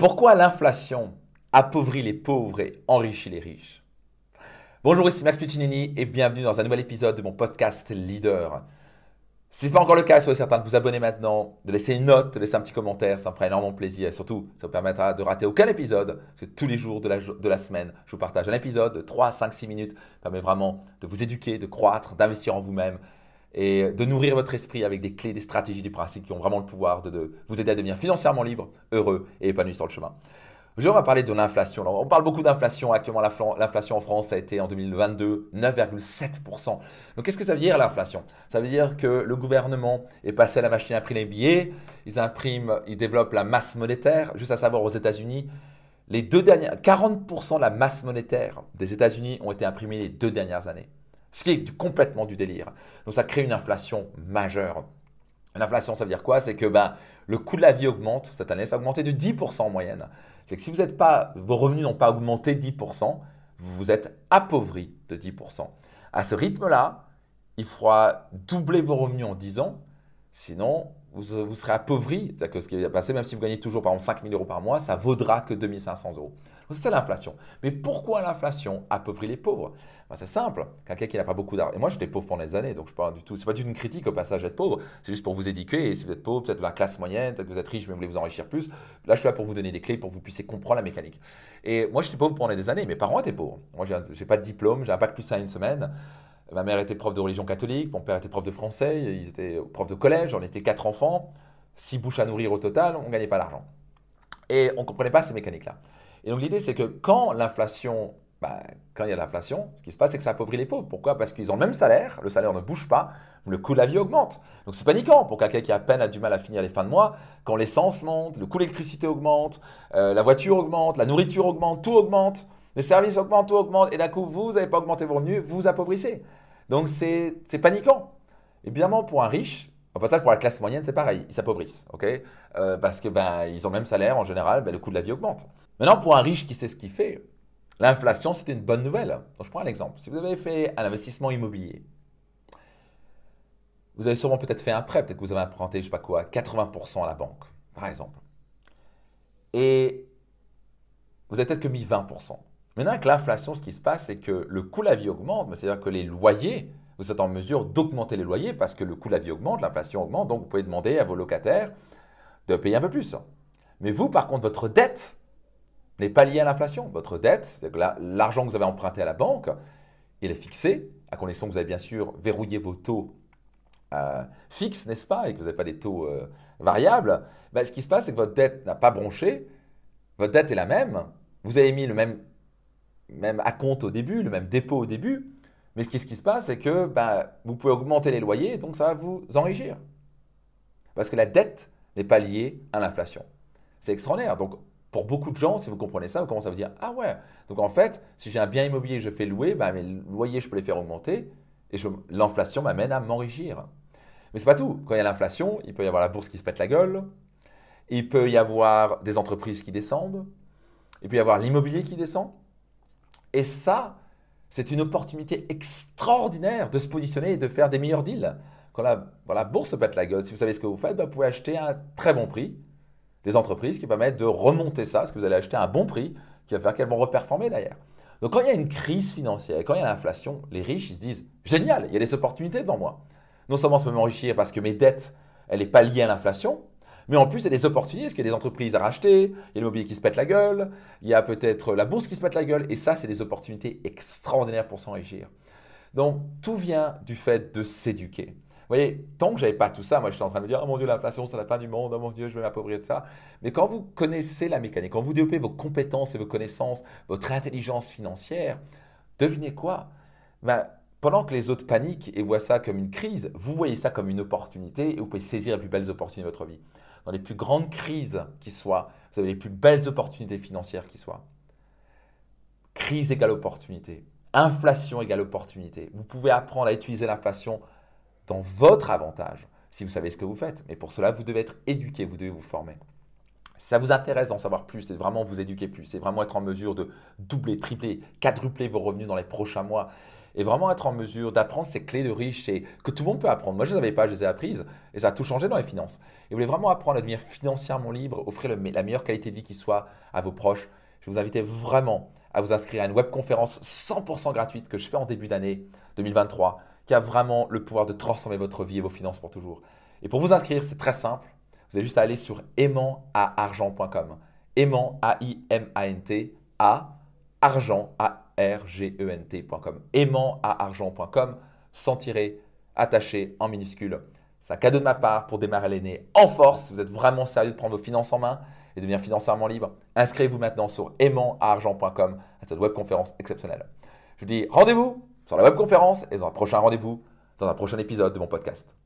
Pourquoi l'inflation appauvrit les pauvres et enrichit les riches? Bonjour, ici Max Puccinini et bienvenue dans un nouvel épisode de mon podcast Leader. Si ce n'est pas encore le cas, soyez certain de vous abonner maintenant, de laisser une note, de laisser un petit commentaire, ça me fera énormément plaisir et surtout, ça vous permettra de rater aucun épisode parce que tous les jours de la, de la semaine, je vous partage un épisode de 3, 5, 6 minutes, ça permet vraiment de vous éduquer, de croître, d'investir en vous-même et de nourrir votre esprit avec des clés, des stratégies, des principes qui ont vraiment le pouvoir de, vous aider à devenir financièrement libre, heureux et épanoui sur le chemin. Aujourd'hui, on va parler de l'inflation. On parle beaucoup d'inflation. Actuellement, l'inflation en France a été en 2022 9,7%. Donc, qu'est-ce que ça veut dire l'inflation? Ça veut dire que le gouvernement est passé à la machine à imprimer les billets. Ils impriment, ils développent la masse monétaire. Juste à savoir, aux États-Unis, les deux dernières, 40% de la masse monétaire des États-Unis ont été imprimés les deux dernières années. Ce qui est complètement du délire. Donc ça crée une inflation majeure. Une inflation, ça veut dire quoi? C'est que ben, le coût de la vie augmente cette année, ça a augmenté de 10% en moyenne. C'est que si vous êtes pas, vos revenus n'ont pas augmenté de 10%, vous êtes appauvri de 10%. À ce rythme-là, il faudra doubler vos revenus en 10 ans, sinon vous, serez appauvri. C'est-à-dire que ce qui va passer, même si vous gagnez toujours par exemple 5 000 euros par mois, ça vaudra que 2500 euros. C'est l'inflation. Mais pourquoi l'inflation appauvrit les pauvres? Ben, C'est simple. Quelqu'un qui n'a pas beaucoup d'argent. Et moi, j'étais pauvre pendant des années, donc je parle du tout. C'est pas une critique au passage d'être pauvre. C'est juste pour vous éduquer. Et si vous êtes pauvre, peut-être la classe moyenne, peut-être que vous êtes riche, mais vous voulez vous enrichir plus. Là, je suis là pour vous donner des clés pour que vous puissiez comprendre la mécanique. Et moi, j'étais pauvre pendant des années. Mes parents étaient pauvres. Moi, j'ai pas de diplôme. J'ai un bac plus à une semaine. Ma mère était prof de religion catholique, mon père était prof de français, ils étaient profs de collège, on était quatre enfants, six bouches à nourrir au total, on ne gagnait pas d'argent. Et on ne comprenait pas ces mécaniques-là. Et donc l'idée, c'est que quand l'inflation, bah, quand il y a l'inflation, ce qui se passe, c'est que ça appauvrit les pauvres. Pourquoi? Parce qu'ils ont le même salaire, le salaire ne bouge pas, le coût de la vie augmente. Donc c'est paniquant pour quelqu'un qui à peine a du mal à finir les fins de mois. Quand l'essence monte, le coût de l'électricité augmente, euh, la voiture augmente, la nourriture augmente, tout augmente, les services augmentent, tout augmente, et d'un coup, vous n'avez pas augmenté vos revenus, vous appauvrissez. Donc c'est paniquant. Évidemment, pour un riche, au passage, pour la classe moyenne, c'est pareil, ils s'appauvrissent, ok? Euh, Parce que ben, ils ont le même salaire en général, ben, le coût de la vie augmente. Maintenant, pour un riche qui sait ce qu'il fait, l'inflation, c'est une bonne nouvelle. Donc, je prends un exemple. Si vous avez fait un investissement immobilier, vous avez sûrement peut-être fait un prêt, peut-être que vous avez emprunté, je sais pas quoi, 80% à la banque, par exemple. Et vous avez peut-être que mis 20%. Maintenant, avec l'inflation, ce qui se passe, c'est que le coût de la vie augmente, c'est-à-dire que les loyers vous êtes en mesure d'augmenter les loyers parce que le coût de la vie augmente, l'inflation augmente, donc vous pouvez demander à vos locataires de payer un peu plus. Mais vous, par contre, votre dette n'est pas liée à l'inflation. Votre dette, l'argent que vous avez emprunté à la banque, il est fixé, à condition que vous avez bien sûr verrouillé vos taux euh, fixes, n'est-ce pas, et que vous n'avez pas des taux euh, variables. Ben, ce qui se passe, c'est que votre dette n'a pas bronché, votre dette est la même, vous avez mis le même, même compte au début, le même dépôt au début, mais ce qui, se passe, c'est que ben, vous pouvez augmenter les loyers, donc ça va vous enrichir. Parce que la dette n'est pas liée à l'inflation. C'est extraordinaire. Donc, pour beaucoup de gens, si vous comprenez ça, vous commencez à vous dire Ah ouais, donc en fait, si j'ai un bien immobilier je fais louer, ben, mes loyers, je peux les faire augmenter et l'inflation m'amène à m'enrichir. Mais ce n'est pas tout. Quand il y a l'inflation, il peut y avoir la bourse qui se pète la gueule, il peut y avoir des entreprises qui descendent, il peut y avoir l'immobilier qui descend. Et ça, c'est une opportunité extraordinaire de se positionner et de faire des meilleurs deals. Quand la, bourse pète la gueule, si vous savez ce que vous faites, bah, vous pouvez acheter à un très bon prix des entreprises qui permettent de remonter ça, parce que vous allez acheter à un bon prix qui va faire qu'elles vont reperformer derrière. Donc quand il y a une crise financière, quand il y a l'inflation, les riches ils se disent génial, il y a des opportunités devant moi. Non seulement je peux m'enrichir parce que mes dettes, elle n'est pas liée à l'inflation, mais en plus, il y a des opportunités, parce qu'il y a des entreprises à racheter, il y a l'immobilier qui se pète la gueule, il y a peut-être la bourse qui se pète la gueule, et ça, c'est des opportunités extraordinaires pour s'enrichir. Donc, tout vient du fait de s'éduquer. Vous voyez, tant que j'avais pas tout ça, moi j'étais en train de me dire, oh mon Dieu, l'inflation, c'est la fin du monde, oh mon Dieu, je vais m'appauvrir de ça. Mais quand vous connaissez la mécanique, quand vous développez vos compétences et vos connaissances, votre intelligence financière, devinez quoi? Ben, Pendant que les autres paniquent et voient ça comme une crise, vous voyez ça comme une opportunité et vous pouvez saisir les plus belles opportunités de votre vie dans les plus grandes crises qui soient, vous avez les plus belles opportunités financières qui soient. Crise égale opportunité. Inflation égale opportunité. Vous pouvez apprendre à utiliser l'inflation dans votre avantage si vous savez ce que vous faites. Mais pour cela, vous devez être éduqué, vous devez vous former. Si ça vous intéresse d'en savoir plus, c'est vraiment vous éduquer plus, c'est vraiment être en mesure de doubler, tripler, quadrupler vos revenus dans les prochains mois et vraiment être en mesure d'apprendre ces clés de riches et que tout le monde peut apprendre. Moi, je ne les avais pas, je les ai apprises et ça a tout changé dans les finances. Et vous voulez vraiment apprendre à devenir financièrement libre, offrir la meilleure qualité de vie qui soit à vos proches, je vous invite vraiment à vous inscrire à une webconférence 100% gratuite que je fais en début d'année 2023 qui a vraiment le pouvoir de transformer votre vie et vos finances pour toujours. Et pour vous inscrire, c'est très simple. Vous avez juste à aller sur aimantargent.com. Aimant, A-I-M-A-N-T, A, argent, A-R-G-E-N-T.com. Aimantargent.com, sans tirer, attaché en minuscule. C'est un cadeau de ma part pour démarrer l'année en force. Si vous êtes vraiment sérieux de prendre vos finances en main et devenir financièrement libre, inscrivez-vous maintenant sur aimantargent.com à cette webconférence exceptionnelle. Je vous dis rendez-vous sur la webconférence et dans un prochain rendez-vous dans un prochain épisode de mon podcast.